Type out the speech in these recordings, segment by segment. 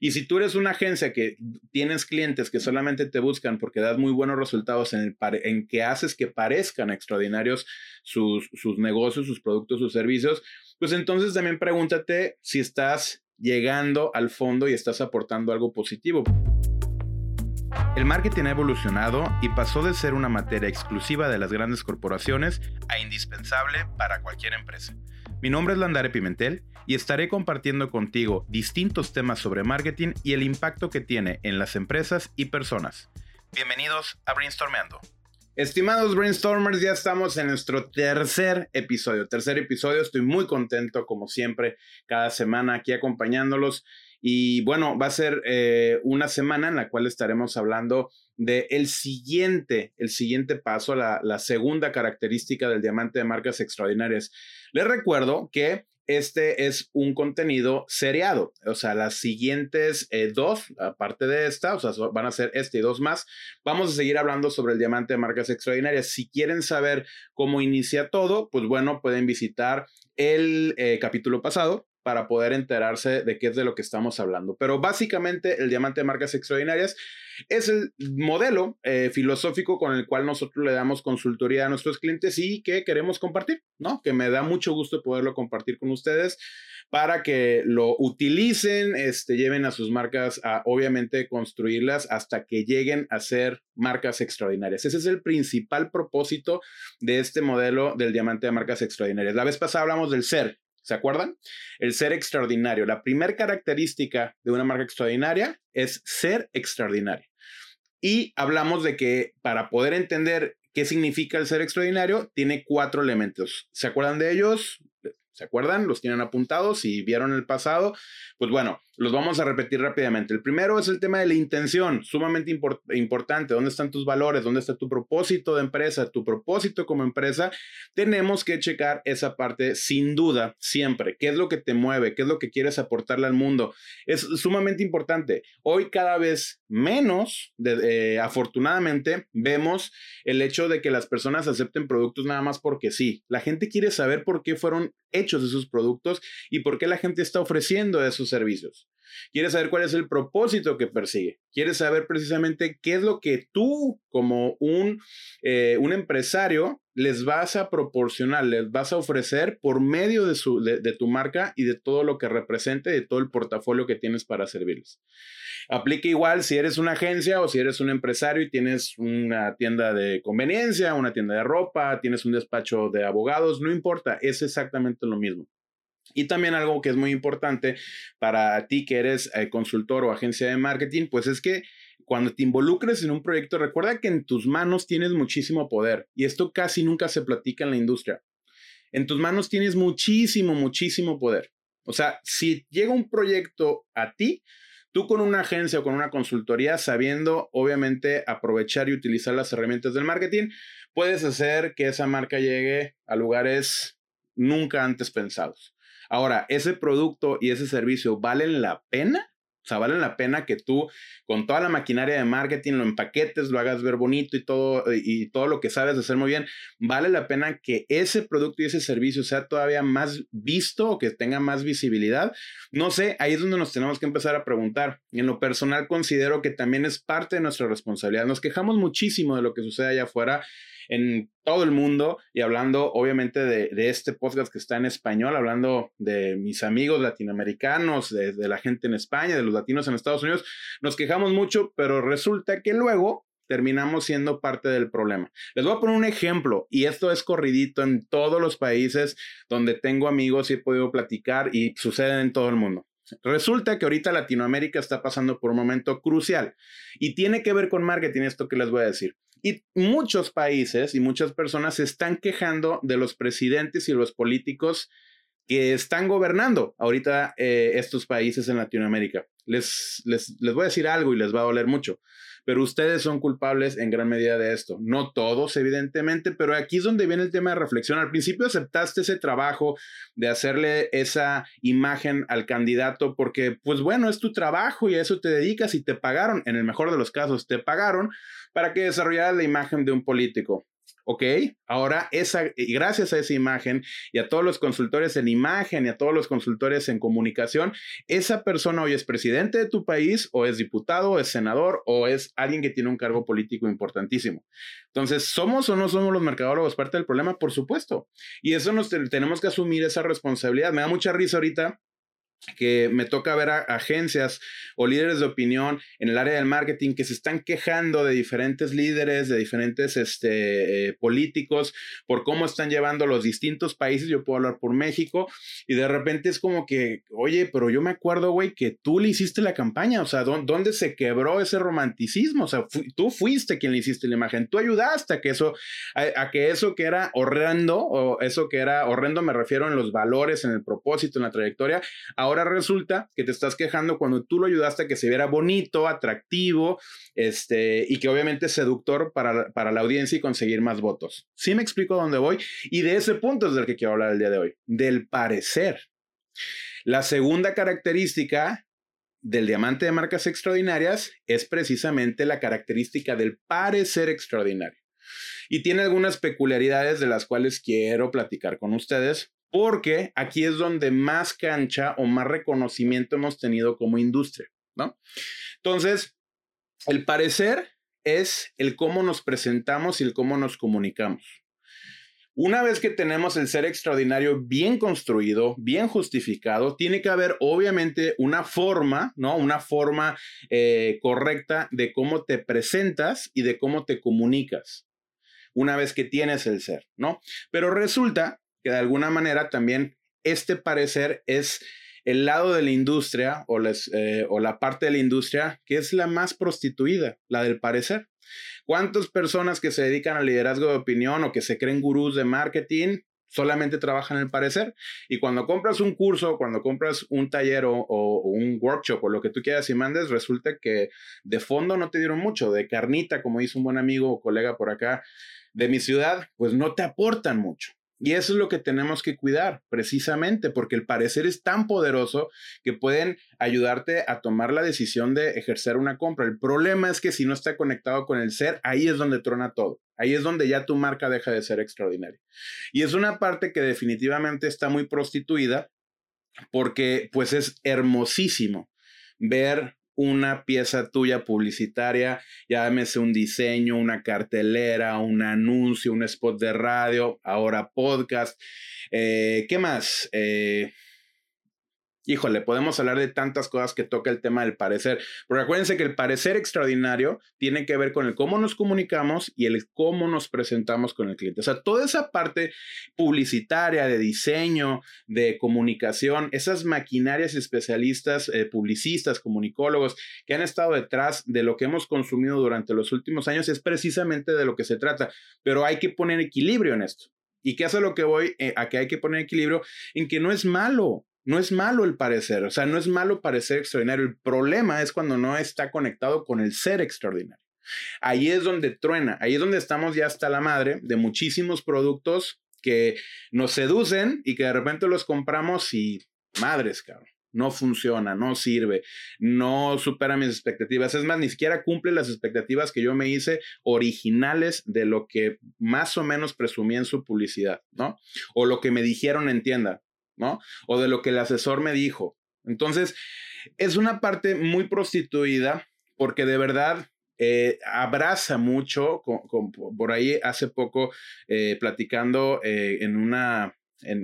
Y si tú eres una agencia que tienes clientes que solamente te buscan porque das muy buenos resultados en, el que haces que parezcan extraordinarios sus, sus negocios, sus productos, sus servicios, pues entonces también pregúntate si estás llegando al fondo y estás aportando algo positivo. El marketing ha evolucionado y pasó de ser una materia exclusiva de las grandes corporaciones a indispensable para cualquier empresa. Mi nombre es Landare Pimentel y estaré compartiendo contigo distintos temas sobre marketing y el impacto que tiene en las empresas y personas. Bienvenidos a Brainstormando. Estimados brainstormers, ya estamos en nuestro tercer episodio. Tercer episodio, estoy muy contento como siempre cada semana aquí acompañándolos. Y bueno, va a ser eh, una semana en la cual estaremos hablando de el siguiente, el siguiente paso, la, la segunda característica del diamante de marcas extraordinarias. Les recuerdo que este es un contenido seriado. O sea, las siguientes eh, dos, aparte de esta, o sea, van a ser este y dos más. Vamos a seguir hablando sobre el diamante de marcas extraordinarias. Si quieren saber cómo inicia todo, pues bueno, pueden visitar el eh, capítulo pasado para poder enterarse de qué es de lo que estamos hablando. Pero básicamente el diamante de marcas extraordinarias es el modelo eh, filosófico con el cual nosotros le damos consultoría a nuestros clientes y que queremos compartir, ¿no? Que me da mucho gusto poderlo compartir con ustedes para que lo utilicen, este, lleven a sus marcas a obviamente construirlas hasta que lleguen a ser marcas extraordinarias. Ese es el principal propósito de este modelo del diamante de marcas extraordinarias. La vez pasada hablamos del ser, ¿Se acuerdan? El ser extraordinario. La primera característica de una marca extraordinaria es ser extraordinaria. Y hablamos de que para poder entender qué significa el ser extraordinario, tiene cuatro elementos. ¿Se acuerdan de ellos? ¿Se acuerdan? Los tienen apuntados y vieron el pasado. Pues bueno, los vamos a repetir rápidamente. El primero es el tema de la intención, sumamente importante. ¿Dónde están tus valores? ¿Dónde está tu propósito de empresa? Tu propósito como empresa. Tenemos que checar esa parte sin duda, siempre. ¿Qué es lo que te mueve? ¿Qué es lo que quieres aportarle al mundo? Es sumamente importante. Hoy cada vez menos, de, afortunadamente, vemos el hecho de que las personas acepten productos nada más porque sí. La gente quiere saber por qué fueron hechos esos productos y por qué la gente está ofreciendo esos servicios. Quiere saber cuál es el propósito que persigue. Quiere saber precisamente qué es lo que tú como un, eh, un empresario les vas a proporcionar, les vas a ofrecer por medio de, su, de, tu marca y de todo lo que represente, de todo el portafolio que tienes para servirles. Aplica igual si eres una agencia o si eres un empresario y tienes una tienda de conveniencia, una tienda de ropa, tienes un despacho de abogados, no importa, es exactamente lo mismo. Y también algo que es muy importante para ti que eres eh, consultor o agencia de marketing, pues es que cuando te involucres en un proyecto, recuerda que en tus manos tienes muchísimo poder y esto casi nunca se platica en la industria. En tus manos tienes muchísimo, muchísimo poder. O sea, si llega un proyecto a ti, tú con una agencia o con una consultoría, sabiendo obviamente aprovechar y utilizar las herramientas del marketing, puedes hacer que esa marca llegue a lugares nunca antes pensados. Ahora, ¿ese producto y ese servicio valen la pena? O sea, valen la pena que tú con toda la maquinaria de marketing lo empaquetes, lo hagas ver bonito y todo, y todo lo que sabes hacer muy bien. Vale la pena que ese producto y ese servicio sea todavía más visto o que tenga más visibilidad. No sé, ahí es donde nos tenemos que empezar a preguntar. En lo personal considero que también es parte de nuestra responsabilidad. Nos quejamos muchísimo de lo que sucede allá afuera en todo el mundo y hablando obviamente de, este podcast que está en español, hablando de mis amigos latinoamericanos, de, de la gente en España, de los latinos en Estados Unidos, nos quejamos mucho, pero resulta que luego terminamos siendo parte del problema. Les voy a poner un ejemplo y esto es corridito en todos los países donde tengo amigos y he podido platicar y sucede en todo el mundo. Resulta que ahorita Latinoamérica está pasando por un momento crucial y tiene que ver con marketing esto que les voy a decir. Y muchos países y muchas personas se están quejando de los presidentes y los políticos que están gobernando ahorita eh, estos países en Latinoamérica. Les, les, les voy a decir algo y les va a doler mucho pero ustedes son culpables en gran medida de esto. No todos, evidentemente, pero aquí es donde viene el tema de reflexión. Al principio aceptaste ese trabajo de hacerle esa imagen al candidato porque, pues bueno, es tu trabajo y a eso te dedicas y te pagaron, en el mejor de los casos, te pagaron para que desarrollaras la imagen de un político. ¿Ok? Ahora, esa, gracias a esa imagen y a todos los consultores en imagen y a todos los consultores en comunicación, esa persona hoy es presidente de tu país o es diputado o es senador o es alguien que tiene un cargo político importantísimo. Entonces, ¿somos o no somos los mercadólogos parte del problema? Por supuesto. Y eso nos tenemos que asumir esa responsabilidad. Me da mucha risa ahorita que me toca ver a agencias o líderes de opinión en el área del marketing que se están quejando de diferentes líderes, de diferentes este, eh, políticos, por cómo están llevando los distintos países. Yo puedo hablar por México y de repente es como que, oye, pero yo me acuerdo, güey, que tú le hiciste la campaña, o sea, ¿dónde se quebró ese romanticismo? O sea, tú fuiste quien le hiciste la imagen, tú ayudaste a que eso, a, a que eso que era horrendo, o eso que era horrendo me refiero en los valores, en el propósito, en la trayectoria, ahora ahora resulta que te estás quejando cuando tú lo ayudaste a que se viera bonito, atractivo, este, y que obviamente es seductor para, para la audiencia y conseguir más votos. Sí me explico dónde voy y de ese punto es del que quiero hablar el día de hoy, del parecer. La segunda característica del diamante de marcas extraordinarias es precisamente la característica del parecer extraordinario. Y tiene algunas peculiaridades de las cuales quiero platicar con ustedes porque aquí es donde más cancha o más reconocimiento hemos tenido como industria, ¿no? Entonces, el parecer es el cómo nos presentamos y el cómo nos comunicamos. Una vez que tenemos el ser extraordinario bien construido, bien justificado, tiene que haber obviamente una forma, ¿no? Una forma eh, correcta de cómo te presentas y de cómo te comunicas. Una vez que tienes el ser, ¿no? Pero resulta que de alguna manera también este parecer es el lado de la industria o, eh, o la parte de la industria que es la más prostituida, la del parecer. ¿Cuántas personas que se dedican al liderazgo de opinión o que se creen gurús de marketing solamente trabajan el parecer? Y cuando compras un curso, cuando compras un taller o, o, un workshop o lo que tú quieras y mandes, resulta que de fondo no te dieron mucho, de carnita, como dice un buen amigo o colega por acá de mi ciudad, pues no te aportan mucho. Y eso es lo que tenemos que cuidar, precisamente, porque el parecer es tan poderoso que pueden ayudarte a tomar la decisión de ejercer una compra. El problema es que si no está conectado con el ser, ahí es donde trona todo. Ahí es donde ya tu marca deja de ser extraordinaria. Y es una parte que definitivamente está muy prostituida porque pues es hermosísimo ver una pieza tuya publicitaria, llámese un diseño, una cartelera, un anuncio, un spot de radio, ahora podcast. Eh, ¿Qué más? Eh, híjole, podemos hablar de tantas cosas que toca el tema del parecer, pero acuérdense que el parecer extraordinario tiene que ver con el cómo nos comunicamos y el cómo nos presentamos con el cliente. O sea, toda esa parte publicitaria, de diseño, de comunicación, esas maquinarias especialistas, eh, publicistas, comunicólogos que han estado detrás de lo que hemos consumido durante los últimos años, es precisamente de lo que se trata, pero hay que poner equilibrio en esto. ¿Y qué hace lo que voy eh, a que hay que poner equilibrio? En que no es malo. No es malo el parecer, o sea, no es malo parecer extraordinario. El problema es cuando no está conectado con el ser extraordinario. Ahí es donde truena, ahí es donde estamos ya hasta la madre de muchísimos productos que nos seducen y que de repente los compramos y madres, cabrón. No funciona, no sirve, no supera mis expectativas. Es más, ni siquiera cumple las expectativas que yo me hice originales de lo que más o menos presumí en su publicidad, ¿no? O lo que me dijeron en tienda. O de lo que el asesor me dijo. Entonces, es una parte muy prostituida porque de verdad eh, abraza mucho, por ahí hace poco eh, platicando eh, en una,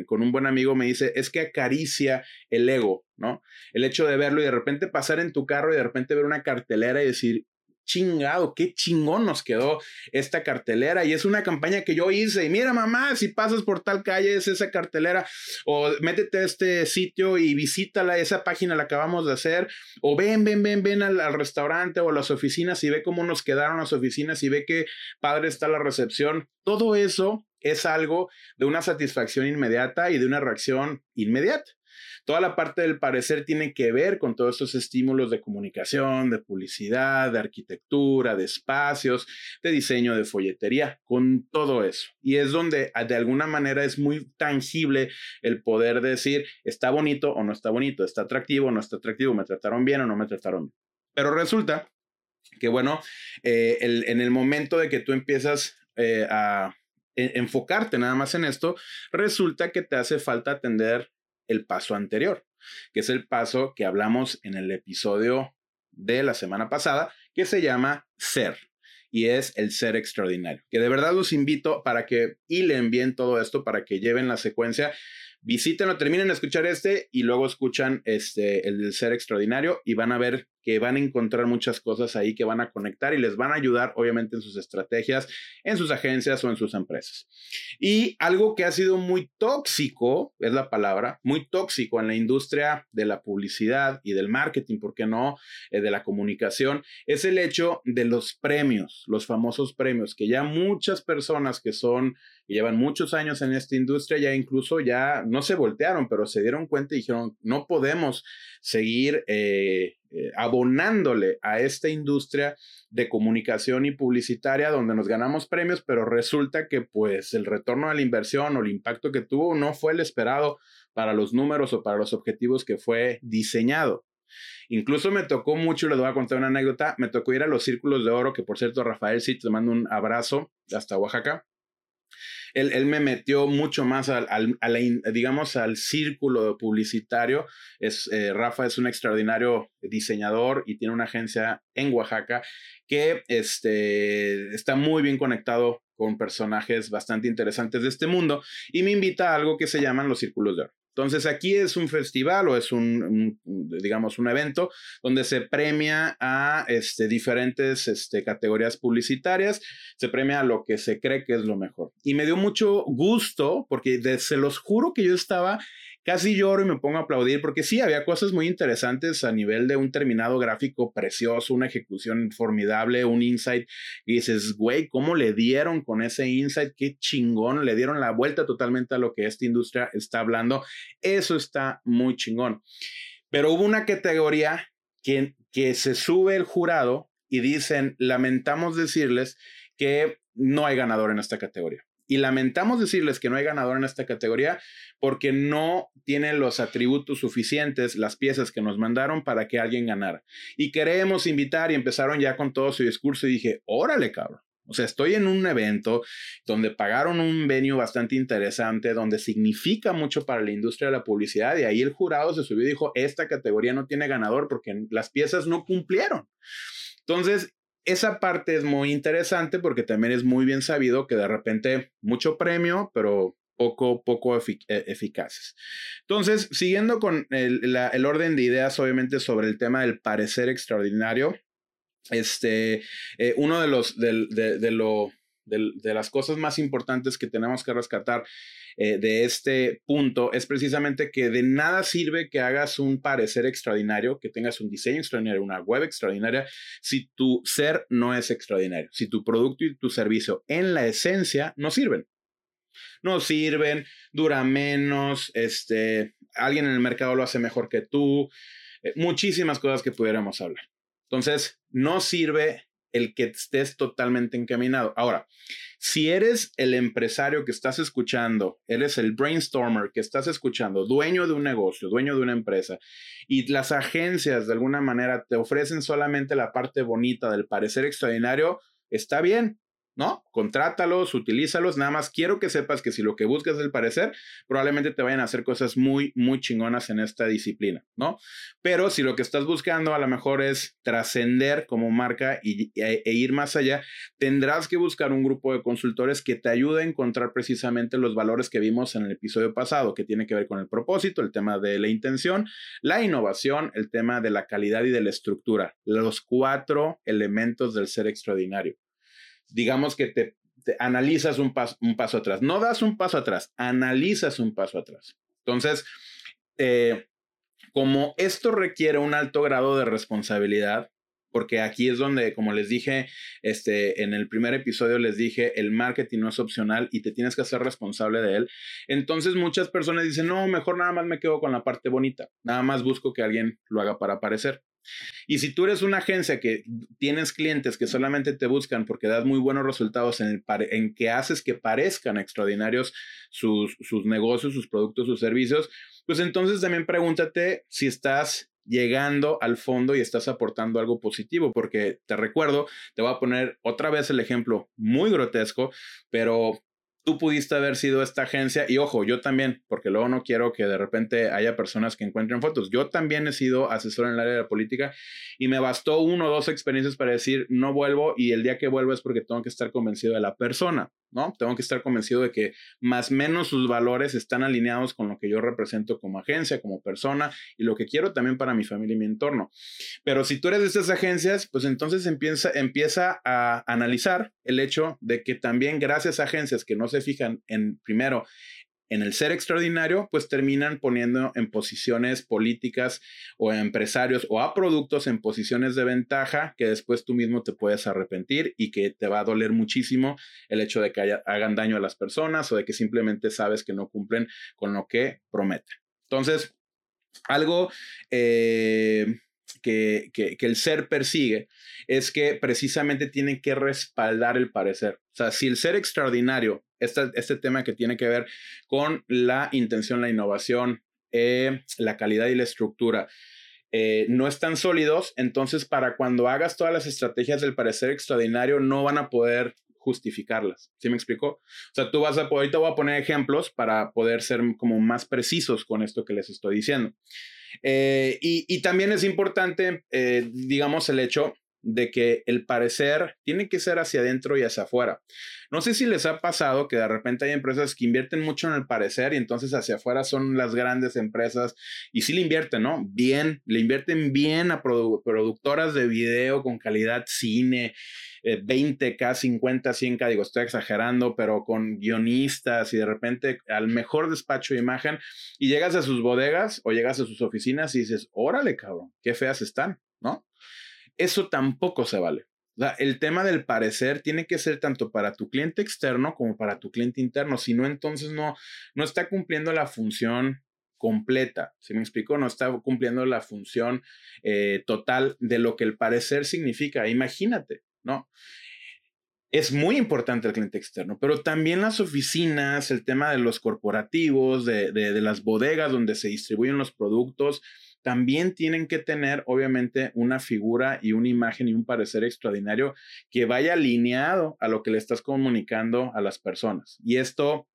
con un buen amigo me dice, es que acaricia el ego, ¿no? El hecho de verlo y de repente pasar en tu carro y de repente ver una cartelera y decir, chingado, qué chingón nos quedó esta cartelera. Y es una campaña que yo hice. Y mira, mamá, si pasas por tal calle, es esa cartelera. O métete a este sitio y visítala. Esa página la acabamos de hacer. O ven, ven, ven, ven al, restaurante o a las oficinas y ve cómo nos quedaron las oficinas y ve qué padre está la recepción. Todo eso es algo de una satisfacción inmediata y de una reacción inmediata. Toda la parte del parecer tiene que ver con todos estos estímulos de comunicación, de publicidad, de arquitectura, de espacios, de diseño, de folletería, con todo eso. Y es donde ah, de alguna manera es muy tangible el poder decir, está bonito o no está bonito, está atractivo o no está atractivo, me trataron bien o no me trataron bien. Pero resulta que, bueno, eh, en el momento de que tú empiezas eh, a enfocarte nada más en esto, resulta que te hace falta atender el paso anterior, que es el paso que hablamos en el episodio de la semana pasada, que se llama ser y es el ser extraordinario. Que de verdad los invito para que hilen bien todo esto, para que lleven la secuencia visítenlo, terminen de escuchar este y luego escuchan este, el ser extraordinario y van a ver que van a encontrar muchas cosas ahí que van a conectar y les van a ayudar, obviamente, en sus estrategias, en sus agencias o en sus empresas. Y algo que ha sido muy tóxico, es la palabra, muy tóxico en la industria de la publicidad y del marketing, ¿por qué no? Eh, de la comunicación, es el hecho de los premios, los famosos premios, que ya muchas personas que son, que llevan muchos años en esta industria, ya incluso ya no se voltearon, pero se dieron cuenta y dijeron, no podemos seguir eh, eh, abonándole a esta industria de comunicación y publicitaria donde nos ganamos premios, pero resulta que pues el retorno a la inversión o el impacto que tuvo no fue el esperado para los números o para los objetivos que fue diseñado. Incluso me tocó mucho, les voy a contar una anécdota, me tocó ir a los círculos de oro, que por cierto, Rafael, sí, te mando un abrazo hasta Oaxaca él, me metió mucho más al, digamos, al círculo publicitario. Es, eh, Rafa es un extraordinario diseñador y tiene una agencia en Oaxaca que este, está muy bien conectado con personajes bastante interesantes de este mundo y me invita a algo que se llaman los círculos de oro. Entonces aquí es un festival o es un, digamos, un evento donde se premia a este, diferentes este, categorías publicitarias, se premia a lo que se cree que es lo mejor. Y me dio mucho gusto porque se los juro que yo estaba casi lloro y me pongo a aplaudir porque sí, había cosas muy interesantes a nivel de un terminado gráfico precioso, una ejecución formidable, un insight. Y dices, güey, ¿cómo le dieron con ese insight? Qué chingón, le dieron la vuelta totalmente a lo que esta industria está hablando. Eso está muy chingón. Pero hubo una categoría que, que se sube el jurado y dicen, lamentamos decirles que no hay ganador en esta categoría. Y lamentamos decirles que no hay ganador en esta categoría porque no tienen los atributos suficientes, las piezas que nos mandaron para que alguien ganara. Y queremos invitar y empezaron ya con todo su discurso y dije, órale, cabrón. O sea, estoy en un evento donde pagaron un venue bastante interesante, donde significa mucho para la industria de la publicidad y ahí el jurado se subió y dijo, esta categoría no tiene ganador porque las piezas no cumplieron. Entonces, esa parte es muy interesante porque también es muy bien sabido que de repente mucho premio, pero poco, poco e, eficaces. Entonces, siguiendo con el, orden de ideas, obviamente, sobre el tema del parecer extraordinario, este, eh, uno de los, de, lo, de, las cosas más importantes que tenemos que rescatar eh, de este punto es precisamente que de nada sirve que hagas un parecer extraordinario, que tengas un diseño extraordinario, una web extraordinaria, si tu ser no es extraordinario, si tu producto y tu servicio en la esencia no sirven. No sirven, dura menos, este, alguien en el mercado lo hace mejor que tú, eh, muchísimas cosas que pudiéramos hablar. Entonces, no sirve el que estés totalmente encaminado. Ahora, si eres el empresario que estás escuchando, eres el brainstormer que estás escuchando, dueño de un negocio, dueño de una empresa, y las agencias de alguna manera te ofrecen solamente la parte bonita del parecer extraordinario, está bien, ¿no? Contrátalos, utilízalos, nada más quiero que sepas que si lo que buscas es el parecer, probablemente te vayan a hacer cosas muy, muy chingonas en esta disciplina, ¿no? Pero si lo que estás buscando a lo mejor es trascender como marca y, e, e, ir más allá, tendrás que buscar un grupo de consultores que te ayude a encontrar precisamente los valores que vimos en el episodio pasado, que tiene que ver con el propósito, el tema de la intención, la innovación, el tema de la calidad y de la estructura, los cuatro elementos del ser extraordinario digamos que te, analizas un, un paso atrás. No das un paso atrás, analizas un paso atrás. Entonces, eh, como esto requiere un alto grado de responsabilidad, porque aquí es donde, como les dije, este, en el primer episodio les dije, el marketing no es opcional y te tienes que hacer responsable de él. Entonces muchas personas dicen, no, mejor nada más me quedo con la parte bonita, nada más busco que alguien lo haga para aparecer. Y si tú eres una agencia que tienes clientes que solamente te buscan porque das muy buenos resultados en, el en que haces que parezcan extraordinarios sus, sus negocios, sus productos, sus servicios, pues entonces también pregúntate si estás llegando al fondo y estás aportando algo positivo, porque te recuerdo, te voy a poner otra vez el ejemplo muy grotesco, pero tú pudiste haber sido esta agencia y ojo, yo también, porque luego no quiero que de repente haya personas que encuentren fotos. Yo también he sido asesor en el área de la política y me bastó uno o dos experiencias para decir no vuelvo y el día que vuelvo es porque tengo que estar convencido de la persona, ¿no? Tengo que estar convencido de que más o menos sus valores están alineados con lo que yo represento como agencia, como persona y lo que quiero también para mi familia y mi entorno. Pero si tú eres de estas agencias, pues entonces empieza, empieza a analizar el hecho de que también gracias a agencias que no se fijan en, primero, en el ser extraordinario, pues terminan poniendo en posiciones políticas o empresarios o a productos en posiciones de ventaja que después tú mismo te puedes arrepentir y que te va a doler muchísimo el hecho de que hagan daño a las personas o de que simplemente sabes que no cumplen con lo que prometen. Entonces, algo eh, que, el ser persigue es que precisamente tiene que respaldar el parecer. O sea, si el ser extraordinario, este, este tema que tiene que ver con la intención, la innovación, eh, la calidad y la estructura, eh, no están sólidos, entonces para cuando hagas todas las estrategias del parecer extraordinario no van a poder justificarlas. ¿Sí me explico? O sea, tú vas a, ahorita voy a poner ejemplos para poder ser como más precisos con esto que les estoy diciendo. Eh, y, también es importante, eh, digamos, el hecho de que el parecer tiene que ser hacia adentro y hacia afuera. No sé si les ha pasado que de repente hay empresas que invierten mucho en el parecer y entonces hacia afuera son las grandes empresas y sí le invierten, ¿no? Bien, le invierten bien a productoras de video con calidad cine, 20K, 50, 100K, digo, estoy exagerando, pero con guionistas y de repente al mejor despacho de imagen y llegas a sus bodegas o llegas a sus oficinas y dices, órale, cabrón, qué feas están, ¿no? Eso tampoco se vale. El tema del parecer tiene que ser tanto para tu cliente externo como para tu cliente interno. Si no, entonces no, no está cumpliendo la función completa. ¿Sí me explico? No está cumpliendo la función eh, total de lo que el parecer significa. Imagínate, ¿no? Es muy importante el cliente externo, pero también las oficinas, el tema de los corporativos, de, de las bodegas donde se distribuyen los productos, también tienen que tener, obviamente, una figura y una imagen y un parecer extraordinario que vaya alineado a lo que le estás comunicando a las personas. Y esto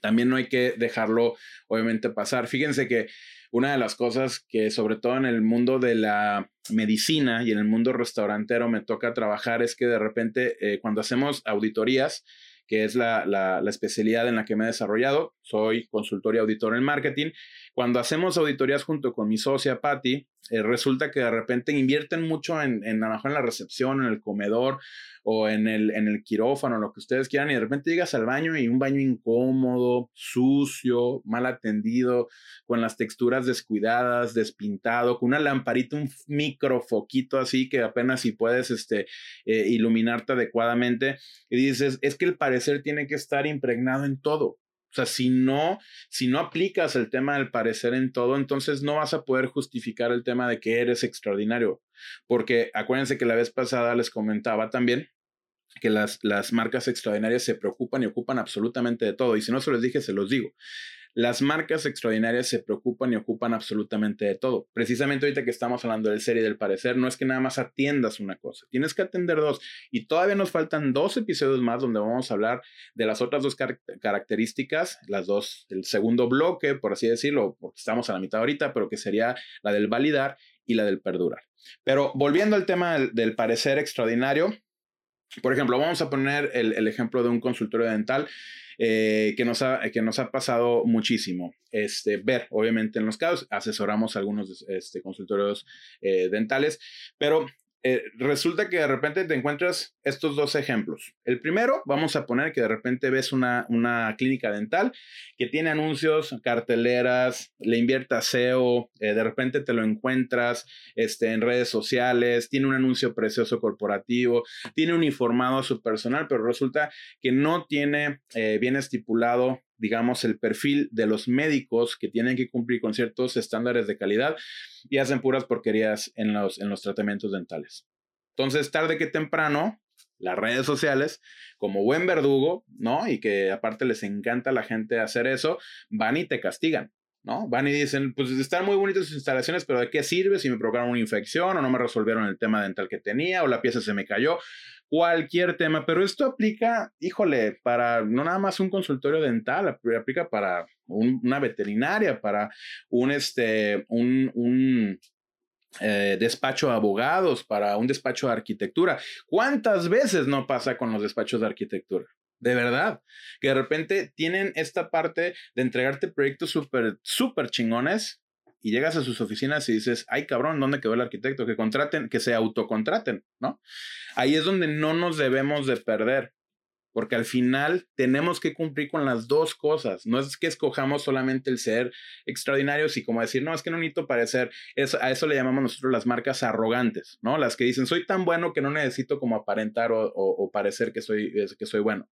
también no hay que dejarlo, obviamente, pasar. Fíjense que una de las cosas que, sobre todo en el mundo de la medicina y en el mundo restaurantero, me toca trabajar es que de repente, eh, cuando hacemos auditorías, que es la, la, especialidad en la que me he desarrollado. Soy consultor y auditor en marketing. Cuando hacemos auditorías junto con mi socia Patty, eh, resulta que de repente invierten mucho en, en, en la recepción, en el comedor o en el, en el quirófano, lo que ustedes quieran, y de repente llegas al baño y un baño incómodo, sucio, mal atendido, con las texturas descuidadas, despintado, con una lamparita, un microfoquito así que apenas si puedes este, eh, iluminarte adecuadamente, y dices, es que el parecer tiene que estar impregnado en todo. O sea, si no, si no aplicas el tema del parecer en todo, entonces no vas a poder justificar el tema de que eres extraordinario. Porque acuérdense que la vez pasada les comentaba también que las, las marcas extraordinarias se preocupan y ocupan absolutamente de todo. Y si no se los dije, se los digo. Las marcas extraordinarias se preocupan y ocupan absolutamente de todo. Precisamente ahorita que estamos hablando del serie del parecer, no es que nada más atiendas una cosa, tienes que atender dos. Y todavía nos faltan dos episodios más donde vamos a hablar de las otras dos características, las dos, el segundo bloque, por así decirlo, porque estamos a la mitad ahorita, pero que sería la del validar y la del perdurar. Pero volviendo al tema del, parecer extraordinario, por ejemplo, vamos a poner el, el ejemplo de un consultorio dental eh, que, nos ha, que nos ha pasado muchísimo. Este, ver, obviamente, en los casos, asesoramos algunos este, consultorios eh, dentales, pero eh, resulta que de repente te encuentras estos dos ejemplos. El primero, vamos a poner que de repente ves una, una clínica dental que tiene anuncios, carteleras, le invierte SEO, eh, de repente te lo encuentras este, en redes sociales, tiene un anuncio precioso corporativo, tiene uniformado a su personal, pero resulta que no tiene eh, bien estipulado digamos, el perfil de los médicos que tienen que cumplir con ciertos estándares de calidad y hacen puras porquerías en los, en los tratamientos dentales. Entonces, tarde que temprano, las redes sociales, como buen verdugo, ¿no? Y que aparte les encanta a la gente hacer eso, van y te castigan. ¿No? Van y dicen, pues están muy bonitas sus instalaciones, pero ¿de qué sirve si me provocaron una infección o no me resolvieron el tema dental que tenía o la pieza se me cayó? Cualquier tema, pero esto aplica, híjole, para no nada más un consultorio dental, aplica para una veterinaria, para un, este, un, eh, despacho de abogados, para un despacho de arquitectura. ¿Cuántas veces no pasa con los despachos de arquitectura? De verdad, que de repente tienen esta parte de entregarte proyectos súper, súper chingones y llegas a sus oficinas y dices, ay cabrón, ¿dónde quedó el arquitecto? Que contraten, que se autocontraten, ¿no? Ahí es donde no nos debemos de perder porque al final tenemos que cumplir con las dos cosas. No es que escojamos solamente el ser extraordinarios y como decir, no, es que no necesito parecer, a eso le llamamos nosotros las marcas arrogantes, ¿no? Las que dicen, soy tan bueno que no necesito como aparentar o, parecer que soy, que soy bueno.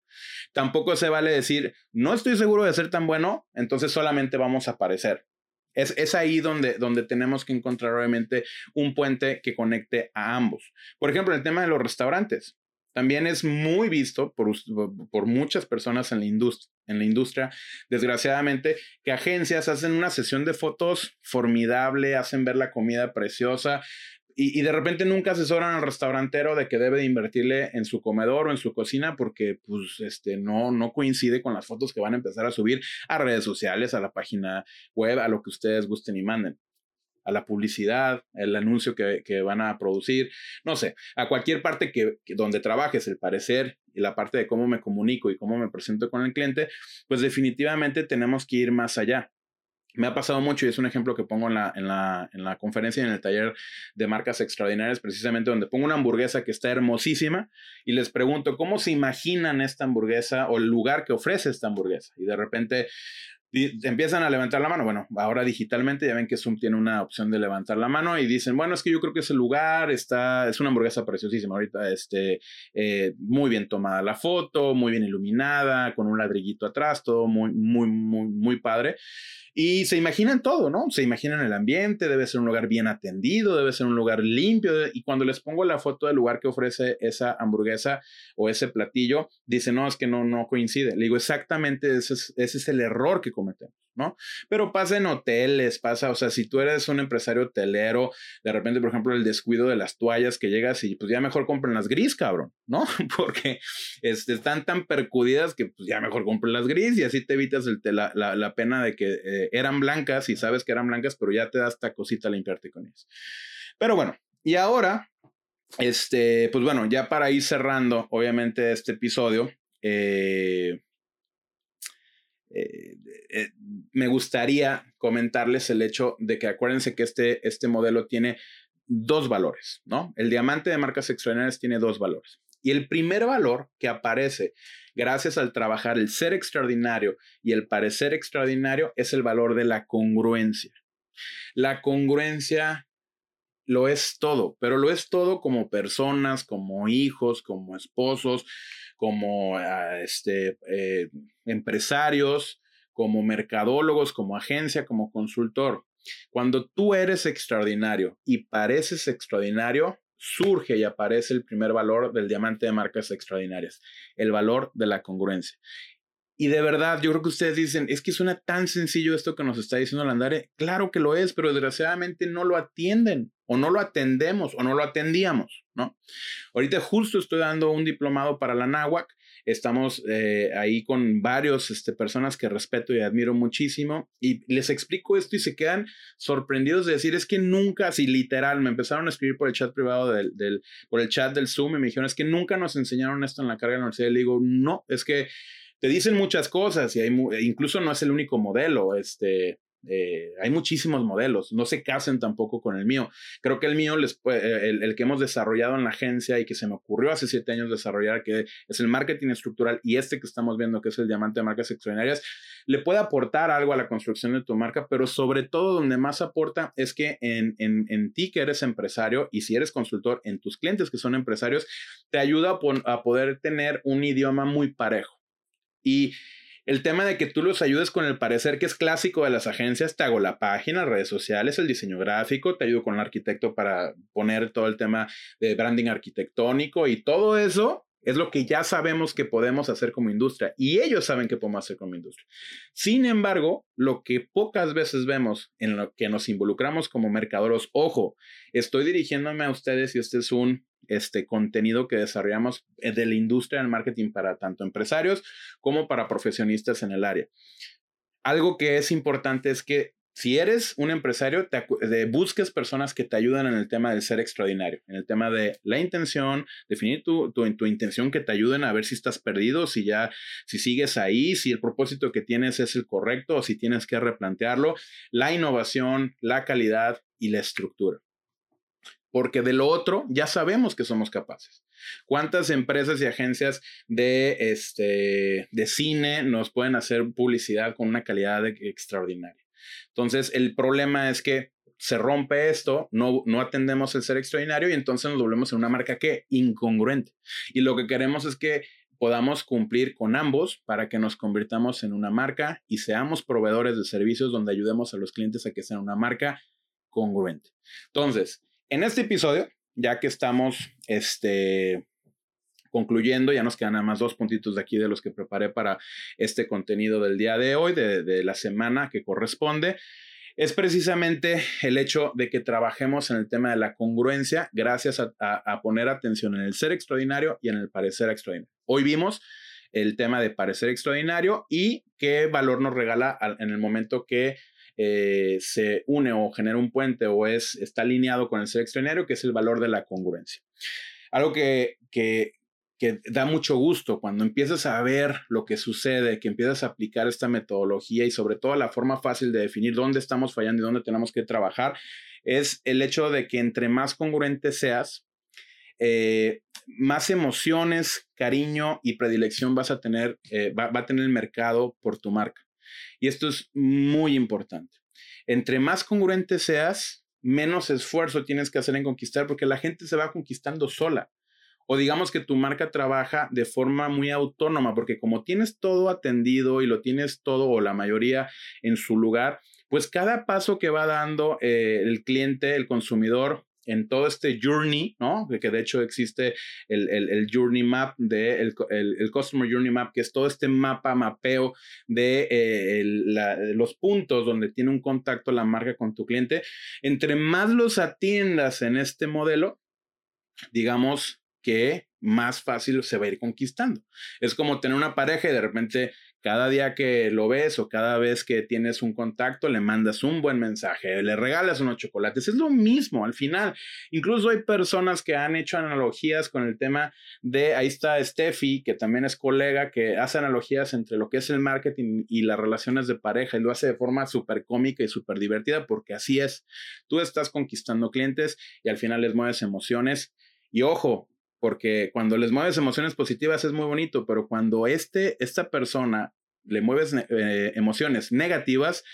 Tampoco se vale decir, no estoy seguro de ser tan bueno, entonces solamente vamos a parecer. Es, es, ahí donde, donde tenemos que encontrar obviamente un puente que conecte a ambos. Por ejemplo, el tema de los restaurantes. También es muy visto por, por muchas personas en la, industria, en la industria, desgraciadamente, que agencias hacen una sesión de fotos formidable, hacen ver la comida preciosa, y, de repente nunca asesoran al restaurantero de que debe de invertirle en su comedor o en su cocina porque pues este no no coincide con las fotos que van a empezar a subir a redes sociales, a la página web, a lo que ustedes gusten y manden a la publicidad, el anuncio que, van a producir, no sé, a cualquier parte que, donde trabajes, el parecer y la parte de cómo me comunico y cómo me presento con el cliente, pues definitivamente tenemos que ir más allá. Me ha pasado mucho y es un ejemplo que pongo en la, en la, en la conferencia y en el taller de marcas extraordinarias, precisamente donde pongo una hamburguesa que está hermosísima y les pregunto cómo se imaginan esta hamburguesa o el lugar que ofrece esta hamburguesa. Y de repente empiezan a levantar la mano. Bueno, ahora digitalmente ya ven que Zoom tiene una opción de levantar la mano y dicen, bueno, es que yo creo que ese lugar está, es una hamburguesa preciosísima ahorita, este, eh, muy bien tomada la foto, muy bien iluminada, con un ladrillito atrás, todo muy, muy, muy, muy padre. Y se imaginan todo, ¿no? Se imaginan el ambiente, debe ser un lugar bien atendido, debe ser un lugar limpio. Y cuando les pongo la foto del lugar que ofrece esa hamburguesa o ese platillo, dicen, no, es que no, no coincide. Le digo, exactamente ese es, ese es el error que cometemos. ¿no? Pero pasa en hoteles, pasa, o sea, si tú eres un empresario hotelero, de repente, por ejemplo, el descuido de las toallas que llegas y pues ya mejor compren las gris, cabrón, ¿no? Porque este, están tan percudidas que pues ya mejor compren las gris y así te evitas el, la, la, pena de que eh, eran blancas y sabes que eran blancas, pero ya te da esta cosita limpiarte con ellas. Pero bueno, y ahora, este, pues bueno, ya para ir cerrando, obviamente, este episodio, eh, eh, eh, me gustaría comentarles el hecho de que acuérdense que este, este modelo tiene dos valores, ¿no? El diamante de marcas extraordinarias tiene dos valores. Y el primer valor que aparece gracias al trabajar el ser extraordinario y el parecer extraordinario es el valor de la congruencia. La congruencia lo es todo, pero lo es todo como personas, como hijos, como esposos, como ah, este, eh, empresarios, como mercadólogos, como agencia, como consultor. Cuando tú eres extraordinario y pareces extraordinario, surge y aparece el primer valor del diamante de marcas extraordinarias, el valor de la congruencia. Y de verdad, yo creo que ustedes dicen, es que suena tan sencillo esto que nos está diciendo Landare. Claro que lo es, pero desgraciadamente no lo atienden o no lo atendemos o no lo atendíamos, ¿no? Ahorita justo estoy dando un diplomado para la NAWAC. Estamos eh, ahí con varios este, personas que respeto y admiro muchísimo y les explico esto y se quedan sorprendidos de decir, es que nunca, así literal, me empezaron a escribir por el chat privado del, del, por el chat del Zoom y me dijeron, es que nunca nos enseñaron esto en la carga de la universidad. Y le digo, no, es que te dicen muchas cosas y hay, e incluso no es el único modelo, este, eh, hay muchísimos modelos, no se casen tampoco con el mío. Creo que el mío, eh, el, que hemos desarrollado en la agencia y que se me ocurrió hace siete años desarrollar, que es el marketing estructural y este que estamos viendo, que es el diamante de marcas extraordinarias, le puede aportar algo a la construcción de tu marca, pero sobre todo donde más aporta es que en, en, en ti que eres empresario y si eres consultor, en tus clientes que son empresarios, te ayuda a poder tener un idioma muy parejo. Y el tema de que tú los ayudes con el parecer que es clásico de las agencias, te hago la página, redes sociales, el diseño gráfico, te ayudo con el arquitecto para poner todo el tema de branding arquitectónico y todo eso Es lo que ya sabemos que podemos hacer como industria y ellos saben que podemos hacer como industria. Sin embargo, lo que pocas veces vemos en lo que nos involucramos como mercaderos, ojo, estoy dirigiéndome a ustedes y este es un este contenido que desarrollamos eh, de la industria del marketing para tanto empresarios como para profesionistas en el área. Algo que es importante es que si eres un empresario, te busques personas que te ayudan en el tema del ser extraordinario, en el tema de la intención, definir tu, tu, tu, intención que te ayuden a ver si estás perdido, si ya, si sigues ahí, si el propósito que tienes es el correcto o si tienes que replantearlo, la innovación, la calidad y la estructura. Porque de lo otro ya sabemos que somos capaces. ¿Cuántas empresas y agencias de, este, de cine nos pueden hacer publicidad con una calidad extraordinaria? Entonces, el problema es que se rompe esto, no, no atendemos el ser extraordinario y entonces nos volvemos en una marca que incongruente. Y lo que queremos es que podamos cumplir con ambos para que nos convirtamos en una marca y seamos proveedores de servicios donde ayudemos a los clientes a que sean una marca congruente. Entonces, en este episodio, ya que estamos este, concluyendo, ya nos quedan nada más dos puntitos de aquí de los que preparé para este contenido del día de hoy, de, la semana que corresponde es precisamente el hecho de que trabajemos en el tema de la congruencia gracias a, poner atención en el ser extraordinario y en el parecer extraordinario. Hoy vimos el tema de parecer extraordinario y qué valor nos regala en el momento que eh, se une o genera un puente o es, está alineado con el ser extraordinario, que es el valor de la congruencia. Algo que, que, que da mucho gusto cuando empiezas a ver lo que sucede, que empiezas a aplicar esta metodología y sobre todo la forma fácil de definir dónde estamos fallando y dónde tenemos que trabajar, es el hecho de que entre más congruente seas, eh, más emociones, cariño y predilección vas a tener, eh, va, va a tener el mercado por tu marca. Y esto es muy importante. Entre más congruente seas, menos esfuerzo tienes que hacer en conquistar porque la gente se va conquistando sola o digamos que tu marca trabaja de forma muy autónoma, porque como tienes todo atendido y lo tienes todo o la mayoría en su lugar, pues cada paso que va dando eh, el cliente, el consumidor, en todo este journey, ¿no? Que de hecho existe el, journey map de el, customer journey map, que es todo este mapa, mapeo de eh, los puntos donde tiene un contacto la marca con tu cliente. Entre más los atiendas en este modelo, digamos, que más fácil se va a ir conquistando. Es como tener una pareja y de repente cada día que lo ves o cada vez que tienes un contacto le mandas un buen mensaje, le regalas unos chocolates. Es lo mismo al final. Incluso hay personas que han hecho analogías con el tema de, ahí está Steffi, que también es colega, que hace analogías entre lo que es el marketing y las relaciones de pareja y lo hace de forma súper cómica y súper divertida porque así es. Tú estás conquistando clientes y al final les mueves emociones. Y ojo, porque cuando les mueves emociones positivas es muy bonito, pero cuando este, esta persona le mueves eh, emociones negativas,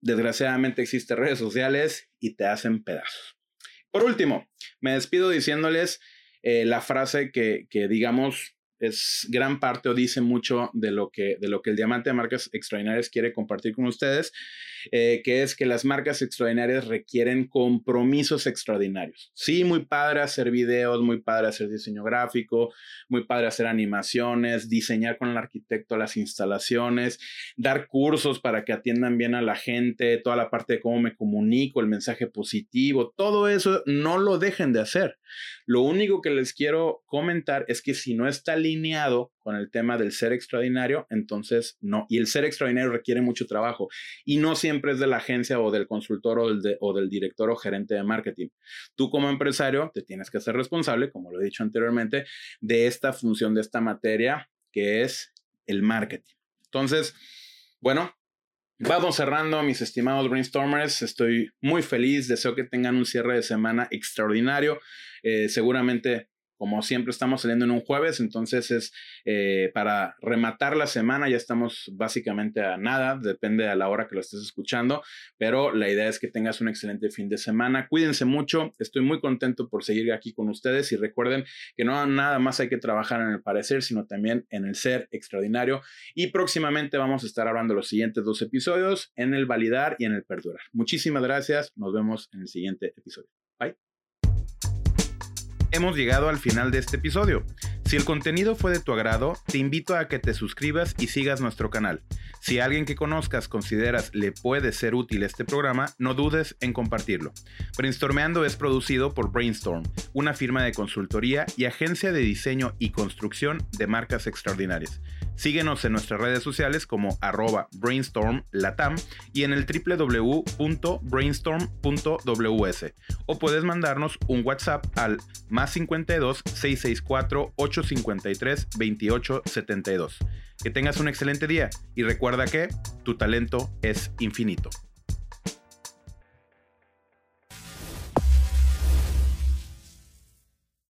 desgraciadamente existen redes sociales y te hacen pedazos. Por último, me despido diciéndoles eh, la frase que, que digamos es gran parte o dice mucho de lo que, de lo que el diamante de marcas extraordinarias quiere compartir con ustedes, eh, que es que las marcas extraordinarias requieren compromisos extraordinarios. Sí, muy padre hacer videos, muy padre hacer diseño gráfico, muy padre hacer animaciones, diseñar con el arquitecto las instalaciones, dar cursos para que atiendan bien a la gente, toda la parte de cómo me comunico, el mensaje positivo, todo eso no lo dejen de hacer. Lo único que les quiero comentar es que si no está alineado con el tema del ser extraordinario, entonces no. Y el ser extraordinario requiere mucho trabajo y no siempre es de la agencia o del consultor o del, o del director o gerente de marketing. Tú como empresario te tienes que ser responsable, como lo he dicho anteriormente, de esta función, de esta materia que es el marketing. Entonces, bueno, Vamos cerrando, mis estimados brainstormers. Estoy muy feliz. Deseo que tengan un cierre de semana extraordinario. Eh, seguramente como siempre estamos saliendo en un jueves, entonces es eh, para rematar la semana, ya estamos básicamente a nada, depende a la hora que lo estés escuchando, pero la idea es que tengas un excelente fin de semana. Cuídense mucho, estoy muy contento por seguir aquí con ustedes y recuerden que no nada más hay que trabajar en el parecer, sino también en el ser extraordinario. Y próximamente vamos a estar hablando los siguientes dos episodios en el validar y en el perdurar. Muchísimas gracias, nos vemos en el siguiente episodio. Bye. Hemos llegado al final de este episodio. Si el contenido fue de tu agrado, te invito a que te suscribas y sigas nuestro canal. Si alguien que conozcas consideras le puede ser útil este programa, no dudes en compartirlo. Brainstormeando es producido por Brainstorm, una firma de consultoría y agencia de diseño y construcción de marcas extraordinarias. Síguenos en nuestras redes sociales como arroba brainstormlatam y en el www.brainstorm.ws o puedes mandarnos un WhatsApp al más 52 664 853 2872. Que tengas un excelente día y recuerda que tu talento es infinito.